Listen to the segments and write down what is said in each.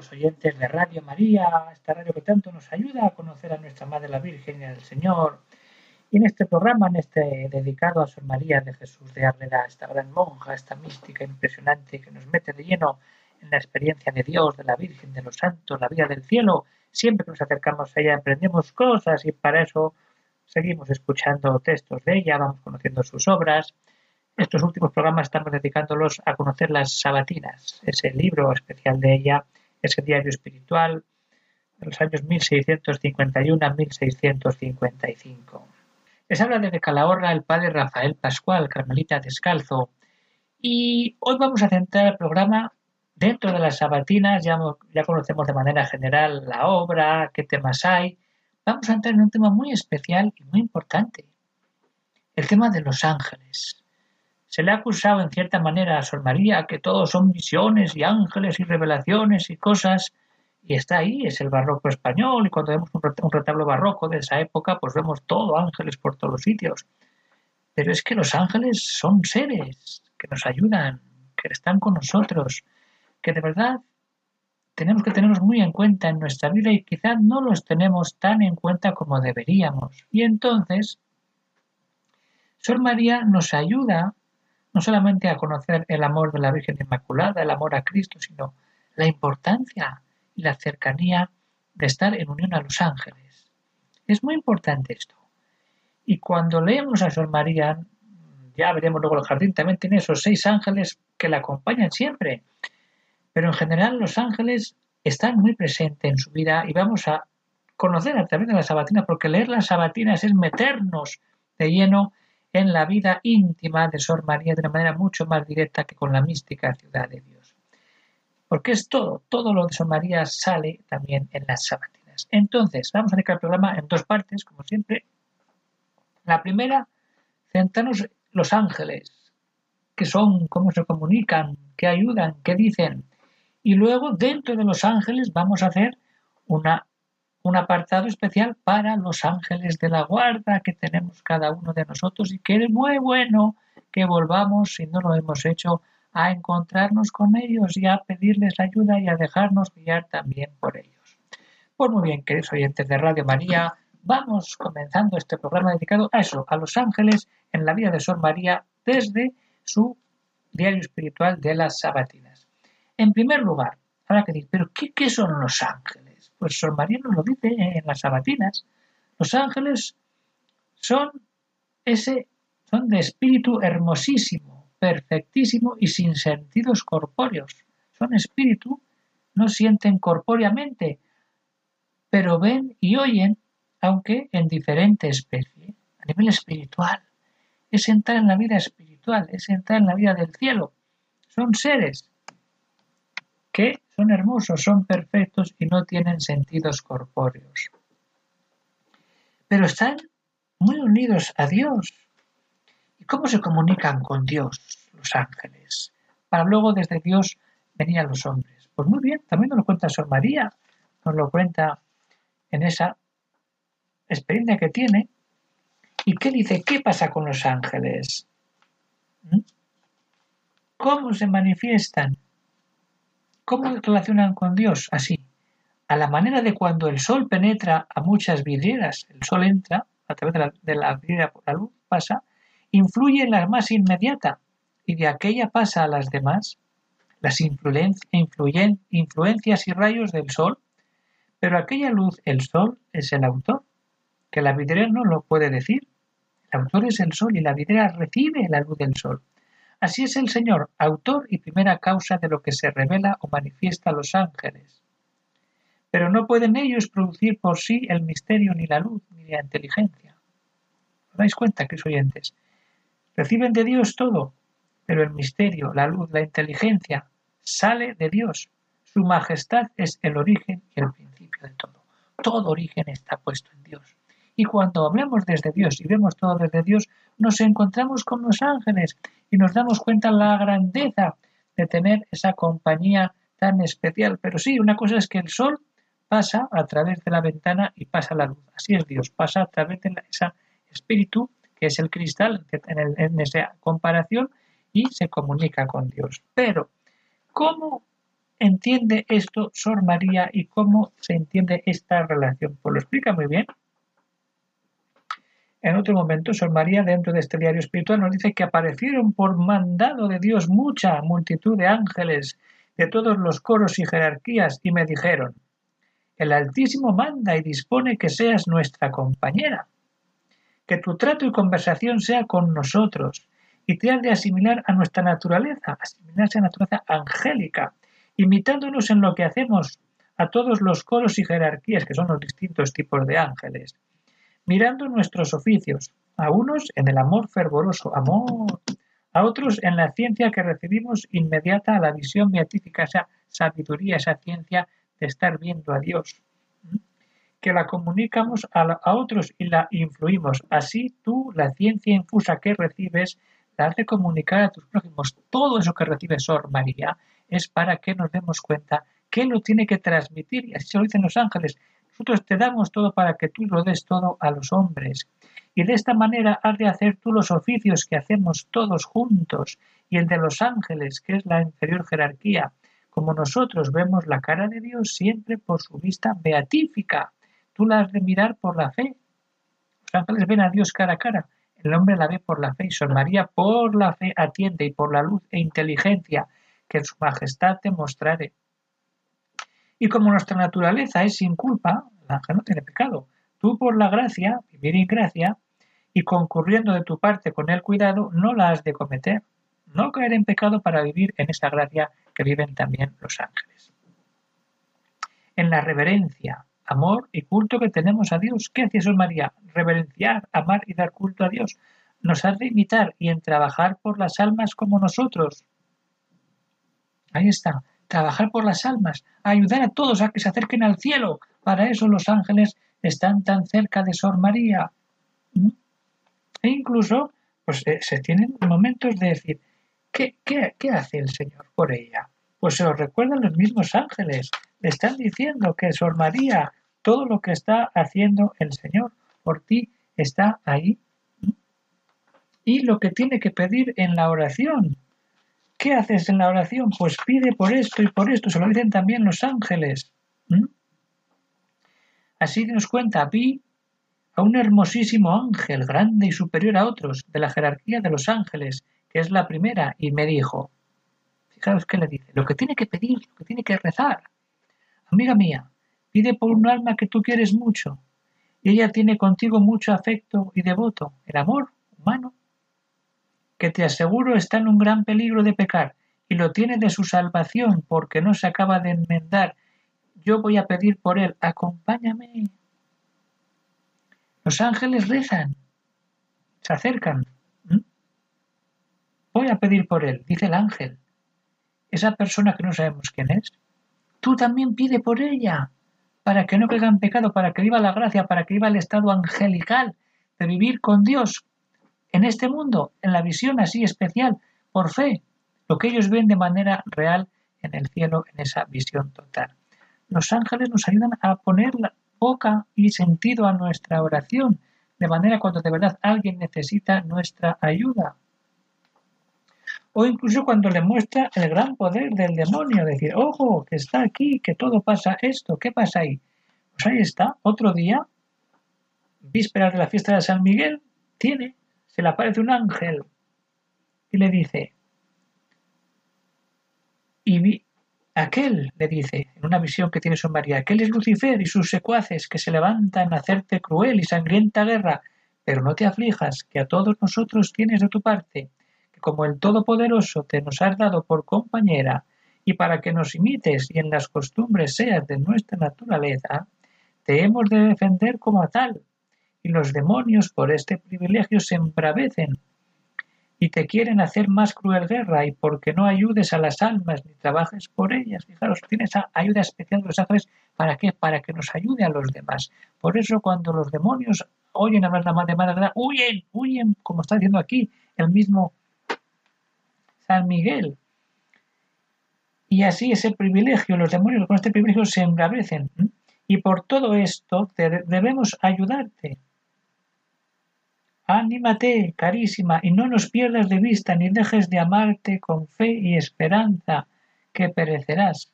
Los oyentes de Radio María, esta radio que tanto nos ayuda a conocer a nuestra Madre la Virgen y al Señor. Y en este programa, en este dedicado a Sor María de Jesús de Árreda, esta gran monja, esta mística impresionante que nos mete de lleno en la experiencia de Dios, de la Virgen, de los santos, la vida del cielo. Siempre que nos acercamos a ella aprendemos cosas y para eso seguimos escuchando textos de ella, vamos conociendo sus obras estos últimos programas estamos dedicándolos a conocer las sabatinas, ese libro especial de ella, ese diario espiritual de los años 1651 a 1655. Les habla desde Calahorra el padre Rafael Pascual, carmelita descalzo, y hoy vamos a centrar el programa dentro de las sabatinas, ya, ya conocemos de manera general la obra, qué temas hay, vamos a entrar en un tema muy especial y muy importante, el tema de los ángeles. Se le ha acusado en cierta manera a Sor María que todos son visiones y ángeles y revelaciones y cosas, y está ahí, es el barroco español, y cuando vemos un retablo barroco de esa época, pues vemos todo ángeles por todos los sitios. Pero es que los ángeles son seres que nos ayudan, que están con nosotros, que de verdad tenemos que tenerlos muy en cuenta en nuestra vida y quizás no los tenemos tan en cuenta como deberíamos. Y entonces, Sor María nos ayuda no solamente a conocer el amor de la Virgen Inmaculada, el amor a Cristo, sino la importancia y la cercanía de estar en unión a los ángeles. Es muy importante esto. Y cuando leemos a Sor María, ya veremos luego el jardín, también tiene esos seis ángeles que la acompañan siempre. Pero en general los ángeles están muy presentes en su vida y vamos a conocer a través de la sabatina, porque leer las sabatinas es meternos de lleno en la vida íntima de Sor María de una manera mucho más directa que con la mística ciudad de Dios. Porque es todo, todo lo de Sor María sale también en las sabatinas. Entonces, vamos a dedicar el programa en dos partes, como siempre. La primera, centrarnos los ángeles, qué son, cómo se comunican, qué ayudan, qué dicen. Y luego, dentro de los ángeles, vamos a hacer una un apartado especial para los ángeles de la guarda que tenemos cada uno de nosotros y que es muy bueno que volvamos, si no lo hemos hecho, a encontrarnos con ellos y a pedirles ayuda y a dejarnos guiar también por ellos. Pues muy bien, queridos oyentes de Radio María, vamos comenzando este programa dedicado a eso, a los ángeles en la vida de Sor María desde su diario espiritual de las sabatinas. En primer lugar, habrá que decir, ¿pero qué son los ángeles? Pues Sor María lo dice en las sabatinas. Los ángeles son ese, son de espíritu hermosísimo, perfectísimo y sin sentidos corpóreos. Son espíritu, no sienten corpóreamente, pero ven y oyen, aunque en diferente especie, a nivel espiritual. Es entrar en la vida espiritual, es entrar en la vida del cielo. Son seres que son hermosos, son perfectos y no tienen sentidos corpóreos. Pero están muy unidos a Dios. ¿Y cómo se comunican con Dios los ángeles? Para luego desde Dios venir a los hombres. Pues muy bien, también nos lo cuenta Sor María, nos lo cuenta en esa experiencia que tiene. ¿Y qué dice? ¿Qué pasa con los ángeles? ¿Mm? ¿Cómo se manifiestan? ¿Cómo relacionan con Dios? Así, a la manera de cuando el sol penetra a muchas vidrieras, el sol entra a través de la, la vidriera la luz, pasa, influye en la más inmediata y de aquella pasa a las demás, las influencias y rayos del sol, pero aquella luz, el sol, es el autor, que la vidriera no lo puede decir. El autor es el sol y la vidriera recibe la luz del sol. Así es el Señor, autor y primera causa de lo que se revela o manifiesta a los ángeles. Pero no pueden ellos producir por sí el misterio ni la luz ni la inteligencia. ¿Os dais cuenta, queridos oyentes? Reciben de Dios todo, pero el misterio, la luz, la inteligencia sale de Dios. Su majestad es el origen y el principio de todo. Todo origen está puesto en Dios. Y cuando hablamos desde Dios y vemos todo desde Dios, nos encontramos con los ángeles y nos damos cuenta la grandeza de tener esa compañía tan especial. Pero sí, una cosa es que el sol pasa a través de la ventana y pasa la luz. Así es Dios, pasa a través de ese espíritu que es el cristal en, en esa comparación y se comunica con Dios. Pero, ¿cómo entiende esto Sor María y cómo se entiende esta relación? Pues lo explica muy bien. En otro momento, Sor María, dentro de este diario espiritual, nos dice que aparecieron por mandado de Dios mucha multitud de ángeles de todos los coros y jerarquías y me dijeron, el Altísimo manda y dispone que seas nuestra compañera, que tu trato y conversación sea con nosotros y te has de asimilar a nuestra naturaleza, asimilarse a naturaleza angélica, imitándonos en lo que hacemos a todos los coros y jerarquías que son los distintos tipos de ángeles mirando nuestros oficios, a unos en el amor fervoroso, amor, a otros en la ciencia que recibimos inmediata a la visión beatífica, esa sabiduría, esa ciencia de estar viendo a Dios, que la comunicamos a, a otros y la influimos. Así tú, la ciencia infusa que recibes, la has de comunicar a tus prójimos. Todo eso que recibe Sor María es para que nos demos cuenta que lo tiene que transmitir, y así se lo dicen los ángeles, nosotros te damos todo para que tú lo des todo a los hombres. Y de esta manera has de hacer tú los oficios que hacemos todos juntos y el de los ángeles, que es la inferior jerarquía, como nosotros vemos la cara de Dios siempre por su vista beatífica. Tú la has de mirar por la fe. Los ángeles ven a Dios cara a cara. El hombre la ve por la fe y San María por la fe atiende y por la luz e inteligencia que en su majestad te mostraré. Y como nuestra naturaleza es sin culpa, el ángel no tiene pecado. Tú por la gracia, vivir en gracia, y concurriendo de tu parte con el cuidado, no la has de cometer. No caer en pecado para vivir en esa gracia que viven también los ángeles. En la reverencia, amor y culto que tenemos a Dios. ¿Qué hace eso María? Reverenciar, amar y dar culto a Dios. Nos has de imitar y en trabajar por las almas como nosotros. Ahí está trabajar por las almas, ayudar a todos a que se acerquen al cielo. Para eso los ángeles están tan cerca de Sor María. ¿Mm? E incluso pues, eh, se tienen momentos de decir, ¿qué, qué, hace el Señor por ella? Pues se lo recuerdan los mismos ángeles. Le están diciendo que Sor María, todo lo que está haciendo el Señor por ti está ahí. ¿Mm? Y lo que tiene que pedir en la oración, ¿Qué haces en la oración? Pues pide por esto y por esto, se lo dicen también los ángeles. Así nos cuenta, vi a un hermosísimo ángel, grande y superior a otros, de la jerarquía de los ángeles, que es la primera, y me dijo, fijaros qué le dice, lo que tiene que pedir, lo que tiene que rezar. Amiga mía, pide por un alma que tú quieres mucho, y ella tiene contigo mucho afecto y devoto, el amor humano que te aseguro está en un gran peligro de pecar y lo tiene de su salvación porque no se acaba de enmendar. Yo voy a pedir por él, acompáñame. Los ángeles rezan, se acercan. Voy a pedir por él, dice el ángel. Esa persona que no sabemos quién es, tú también pide por ella, para que no caiga en pecado, para que viva la gracia, para que viva el estado angelical de vivir con Dios, en este mundo, en la visión así especial, por fe, lo que ellos ven de manera real en el cielo, en esa visión total. Los ángeles nos ayudan a poner boca y sentido a nuestra oración, de manera cuando de verdad alguien necesita nuestra ayuda. O incluso cuando le muestra el gran poder del demonio, decir, ojo, que está aquí, que todo pasa esto, ¿qué pasa ahí? Pues ahí está, otro día, vísperas de la fiesta de San Miguel, tiene se le aparece un ángel y le dice, y vi, aquel, le dice, en una visión que tiene su María, aquel es Lucifer y sus secuaces que se levantan a hacerte cruel y sangrienta guerra, pero no te aflijas, que a todos nosotros tienes de tu parte, que como el Todopoderoso te nos has dado por compañera, y para que nos imites y en las costumbres seas de nuestra naturaleza, te hemos de defender como a tal, y los demonios por este privilegio se embravecen. y te quieren hacer más cruel guerra y porque no ayudes a las almas ni trabajes por ellas. Fijaros, tienes ayuda especial de los ángeles, ¿para qué? Para que nos ayude a los demás. Por eso cuando los demonios oyen hablar la de mala huyen, huyen, como está diciendo aquí el mismo San Miguel. Y así ese privilegio, los demonios con este privilegio se embravecen. Y por todo esto debemos ayudarte. Anímate, carísima, y no nos pierdas de vista ni dejes de amarte con fe y esperanza, que perecerás.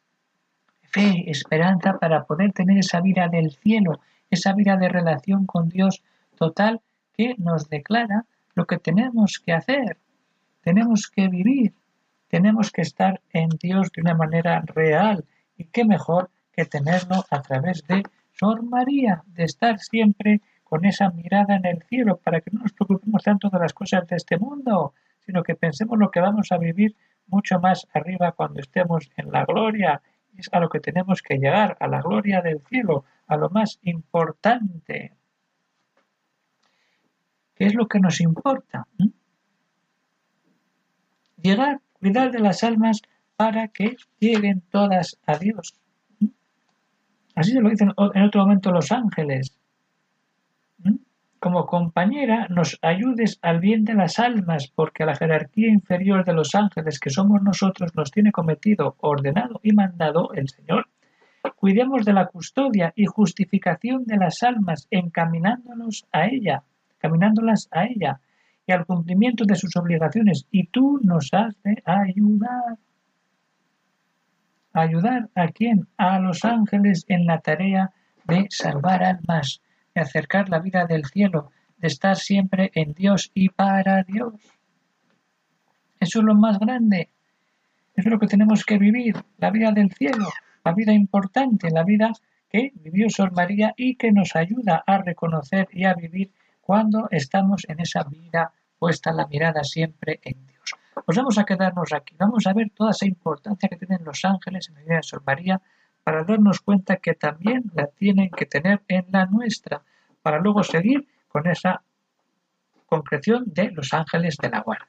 Fe esperanza para poder tener esa vida del cielo, esa vida de relación con Dios total que nos declara lo que tenemos que hacer. Tenemos que vivir, tenemos que estar en Dios de una manera real. Y qué mejor que tenerlo a través de Sor María, de estar siempre con esa mirada en el cielo, para que no nos preocupemos tanto de las cosas de este mundo, sino que pensemos lo que vamos a vivir mucho más arriba cuando estemos en la gloria. Es a lo que tenemos que llegar, a la gloria del cielo, a lo más importante. ¿Qué es lo que nos importa? ¿Mm? Llegar, cuidar de las almas para que lleguen todas a Dios. ¿Mm? Así se lo dicen en otro momento los ángeles como compañera nos ayudes al bien de las almas, porque a la jerarquía inferior de los ángeles que somos nosotros nos tiene cometido, ordenado y mandado el Señor. Cuidemos de la custodia y justificación de las almas, encaminándonos a ella, caminándolas a ella y al cumplimiento de sus obligaciones. Y tú nos has de ayudar. ¿Ayudar a quién? A los ángeles en la tarea de salvar almas acercar la vida del cielo, de estar siempre en Dios y para Dios. Eso es lo más grande. Eso es lo que tenemos que vivir, la vida del cielo, la vida importante, la vida que vivió Sor María y que nos ayuda a reconocer y a vivir cuando estamos en esa vida puesta la mirada siempre en Dios. Pues vamos a quedarnos aquí, vamos a ver toda esa importancia que tienen los ángeles en la vida de Sor María, para darnos cuenta que también la tienen que tener en la nuestra, para luego seguir con esa concreción de los ángeles de la guarda.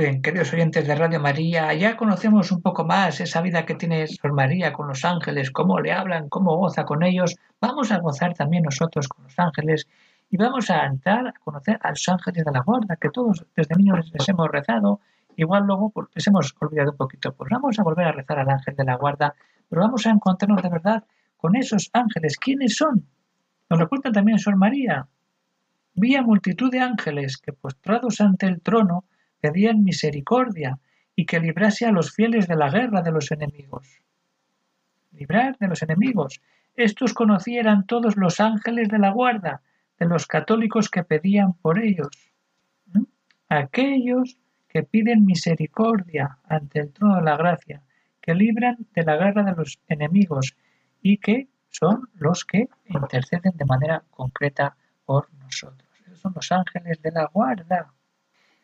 bien, queridos oyentes de Radio María, ya conocemos un poco más esa vida que tiene Sor María con los ángeles, cómo le hablan, cómo goza con ellos. Vamos a gozar también nosotros con los ángeles y vamos a entrar a conocer a los ángeles de la guarda, que todos desde niños les hemos rezado, igual luego pues, les hemos olvidado un poquito. Pues vamos a volver a rezar al ángel de la guarda, pero vamos a encontrarnos de verdad con esos ángeles. ¿Quiénes son? Nos lo cuenta también Sor María. Vi a multitud de ángeles que postrados ante el trono pedían misericordia y que librase a los fieles de la guerra de los enemigos. Librar de los enemigos. Estos conocieran todos los ángeles de la guarda, de los católicos que pedían por ellos. Aquellos que piden misericordia ante el trono de la gracia, que libran de la guerra de los enemigos y que son los que interceden de manera concreta por nosotros. Esos son los ángeles de la guarda,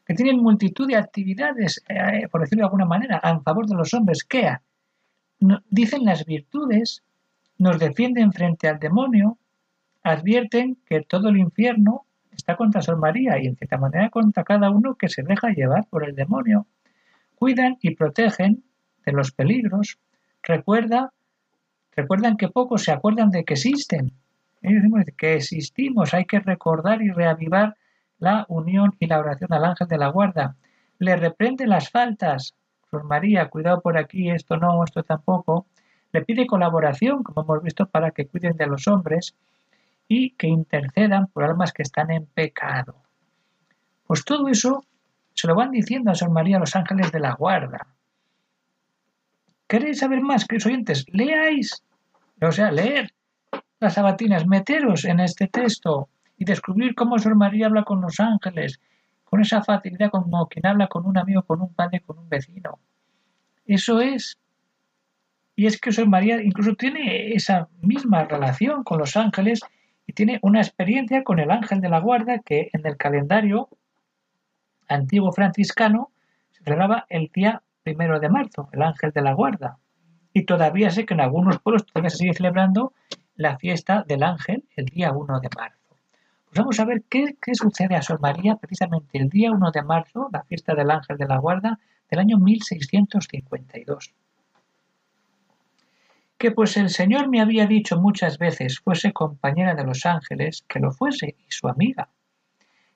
que tienen multitud de actividades, eh, por decirlo de alguna manera, a favor de los hombres, que dicen las virtudes, nos defienden frente al demonio, advierten que todo el infierno está contra Sor María y en cierta manera contra cada uno que se deja llevar por el demonio. Cuidan y protegen de los peligros. Recuerda, recuerdan que pocos se acuerdan de que existen. Ellos que existimos, hay que recordar y reavivar la unión y la oración al ángel de la guarda. Le reprende las faltas. Sor María, cuidado por aquí, esto no, esto tampoco. Le pide colaboración, como hemos visto, para que cuiden de los hombres y que intercedan por almas que están en pecado. Pues todo eso se lo van diciendo a San María los ángeles de la guarda. ¿Queréis saber más, queridos oyentes? Leáis, o sea, leer las sabatinas, meteros en este texto y descubrir cómo Sor María habla con los ángeles, con esa facilidad como quien habla con un amigo, con un padre, con un vecino. Eso es. Y es que Sor María incluso tiene esa misma relación con los ángeles y tiene una experiencia con el ángel de la guarda que en el calendario antiguo franciscano se celebraba el día primero de marzo, el ángel de la guarda. Y todavía sé que en algunos pueblos todavía se sigue celebrando la fiesta del ángel el día 1 de marzo. Vamos a ver qué, qué sucede a Sor María precisamente el día 1 de marzo, la fiesta del ángel de la guarda del año 1652 que pues el Señor me había dicho muchas veces fuese compañera de los ángeles, que lo fuese y su amiga,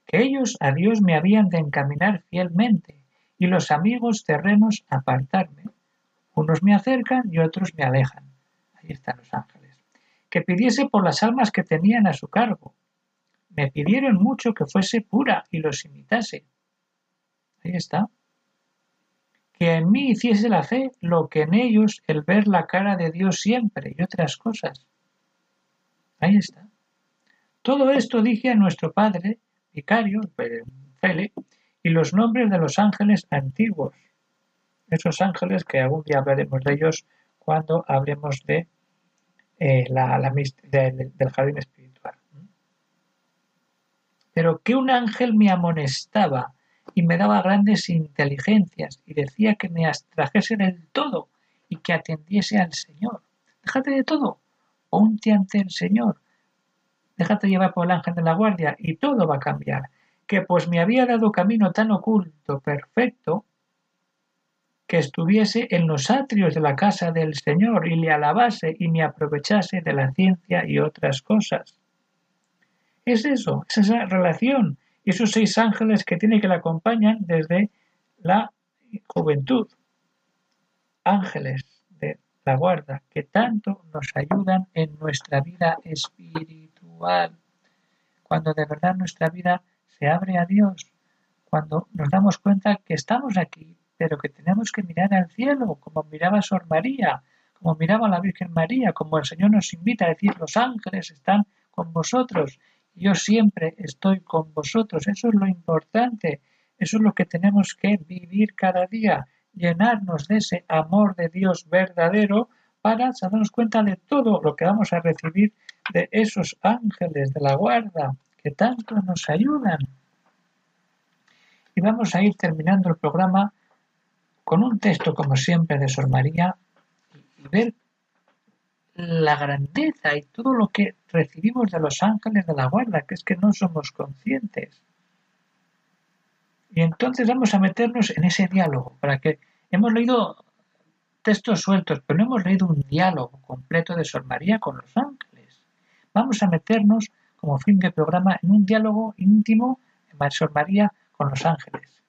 que ellos a Dios me habían de encaminar fielmente y los amigos terrenos apartarme. Unos me acercan y otros me alejan. Ahí están los ángeles. Que pidiese por las almas que tenían a su cargo. Me pidieron mucho que fuese pura y los imitase. Ahí está que en mí hiciese la fe lo que en ellos el ver la cara de Dios siempre y otras cosas. Ahí está. Todo esto dije a nuestro padre, vicario, Fele, y los nombres de los ángeles antiguos. Esos ángeles que algún día hablaremos de ellos cuando hablemos de, eh, la, del jardín espiritual. Pero que un ángel me amonestaba y me daba grandes inteligencias y decía que me abstrajese del todo y que atendiese al Señor. Déjate de todo, ponte ante el Señor, déjate llevar por el ángel de la guardia y todo va a cambiar. Que pues me había dado camino tan oculto, perfecto, que estuviese en los atrios de la casa del Señor y le alabase y me aprovechase de la ciencia y otras cosas. Es eso, es esa relación esos seis ángeles que tiene que le acompañan desde la juventud. Ángeles de la guarda que tanto nos ayudan en nuestra vida espiritual. Cuando de verdad nuestra vida se abre a Dios, cuando nos damos cuenta que estamos aquí, pero que tenemos que mirar al cielo, como miraba Sor María, como miraba la Virgen María, como el Señor nos invita a decir, los ángeles están con vosotros yo siempre estoy con vosotros. Eso es lo importante. Eso es lo que tenemos que vivir cada día. Llenarnos de ese amor de Dios verdadero para darnos cuenta de todo lo que vamos a recibir de esos ángeles de la guarda que tanto nos ayudan. Y vamos a ir terminando el programa con un texto, como siempre, de Sor María y ver la grandeza y todo lo que recibimos de los ángeles de la guarda, que es que no somos conscientes. Y entonces vamos a meternos en ese diálogo, para que hemos leído textos sueltos, pero no hemos leído un diálogo completo de Sor María con los ángeles. Vamos a meternos como fin de programa en un diálogo íntimo de Sor María con los ángeles.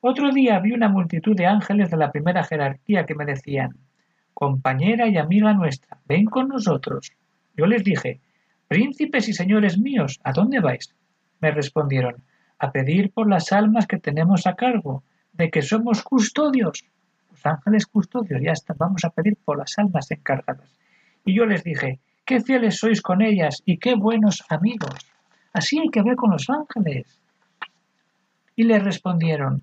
Otro día vi una multitud de ángeles de la primera jerarquía que me decían, compañera y amiga nuestra, ven con nosotros. Yo les dije, príncipes y señores míos, ¿a dónde vais? Me respondieron, a pedir por las almas que tenemos a cargo, de que somos custodios. Los ángeles custodios, ya están, vamos a pedir por las almas encargadas. Y yo les dije, qué fieles sois con ellas y qué buenos amigos. Así hay que ver con los ángeles. Y les respondieron,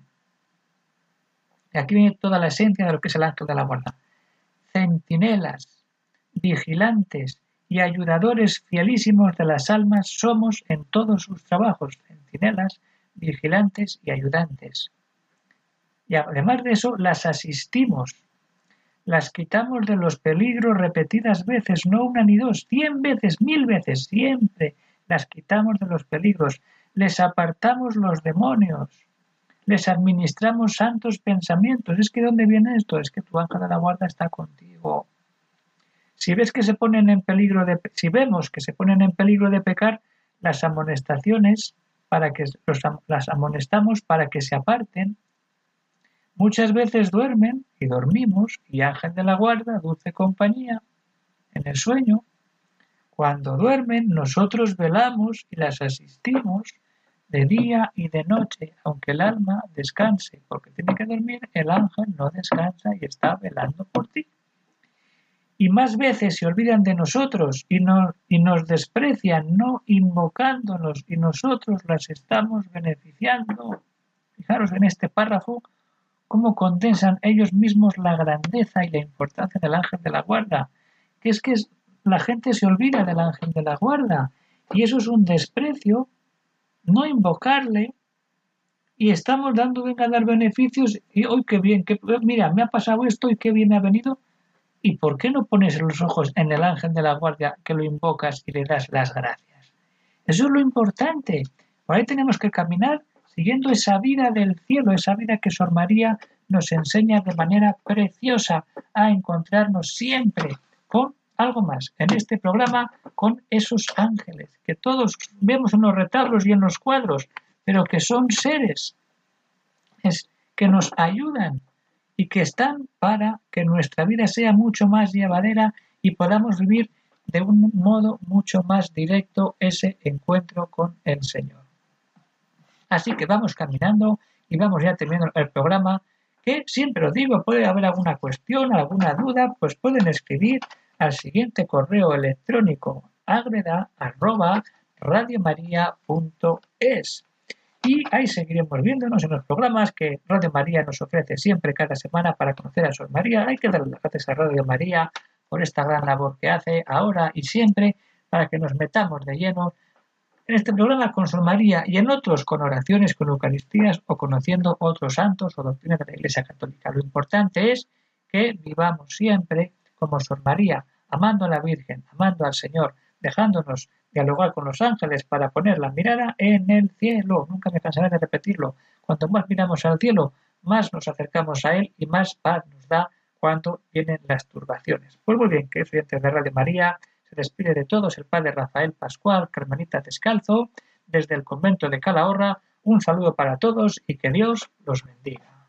aquí viene toda la esencia de lo que es el ángel de la guarda, centinelas, vigilantes y ayudadores fielísimos de las almas somos en todos sus trabajos, centinelas, vigilantes y ayudantes. Y además de eso, las asistimos, las quitamos de los peligros repetidas veces, no una ni dos, cien veces, mil veces, siempre las quitamos de los peligros, les apartamos los demonios, les administramos santos pensamientos. Es que ¿dónde viene esto? Es que tu ángel de la guarda está contigo. Si ves que se ponen en peligro de, si vemos que se ponen en peligro de pecar, las amonestaciones para que los, las amonestamos para que se aparten. Muchas veces duermen y dormimos y ángel de la guarda, dulce compañía, en el sueño. Cuando duermen, nosotros velamos y las asistimos de día y de noche, aunque el alma descanse, porque tiene que dormir, el ángel no descansa y está velando por ti. Y más veces se olvidan de nosotros y, y nos desprecian, no invocándonos, y nosotros las estamos beneficiando. Fijaros en este párrafo cómo condensan ellos mismos la grandeza y la importancia del ángel de la guarda, que es que la gente se olvida del ángel de la guarda, y eso es un desprecio no invocarle y estamos dando, venga a dar beneficios y hoy qué bien, que, mira, me ha pasado esto y qué bien ha venido. ¿Y por qué no pones los ojos en el ángel de la guardia que lo invocas y le das las gracias? Eso es lo importante. Por ahí tenemos que caminar siguiendo esa vida del cielo, esa vida que Sor María nos enseña de manera preciosa a encontrarnos siempre con algo más en este programa con esos ángeles que todos vemos en los retablos y en los cuadros, pero que son seres es, que nos ayudan y que están para que nuestra vida sea mucho más llevadera y podamos vivir de un modo mucho más directo ese encuentro con el Señor. Así que vamos caminando y vamos ya terminando el programa, que siempre os digo, puede haber alguna cuestión, alguna duda, pues pueden escribir al siguiente correo electrónico agreda y ahí seguiremos viéndonos en los programas que Radio María nos ofrece siempre cada semana para conocer a Sor María. Hay que darle las gracias a Radio María por esta gran labor que hace ahora y siempre para que nos metamos de lleno en este programa con Sor María y en otros con oraciones, con Eucaristías o conociendo otros santos o doctrinas de la Iglesia Católica. Lo importante es que vivamos siempre como Sor María, amando a la Virgen, amando al Señor, dejándonos dialogar con los ángeles para poner la mirada en el cielo. Nunca me cansaré de repetirlo. Cuanto más miramos al cielo, más nos acercamos a Él y más paz nos da cuando vienen las turbaciones. Pues muy bien, que estudiantes de Radio María, se despide de todos el Padre Rafael Pascual, Carmenita Descalzo, desde el convento de Calahorra. Un saludo para todos y que Dios los bendiga.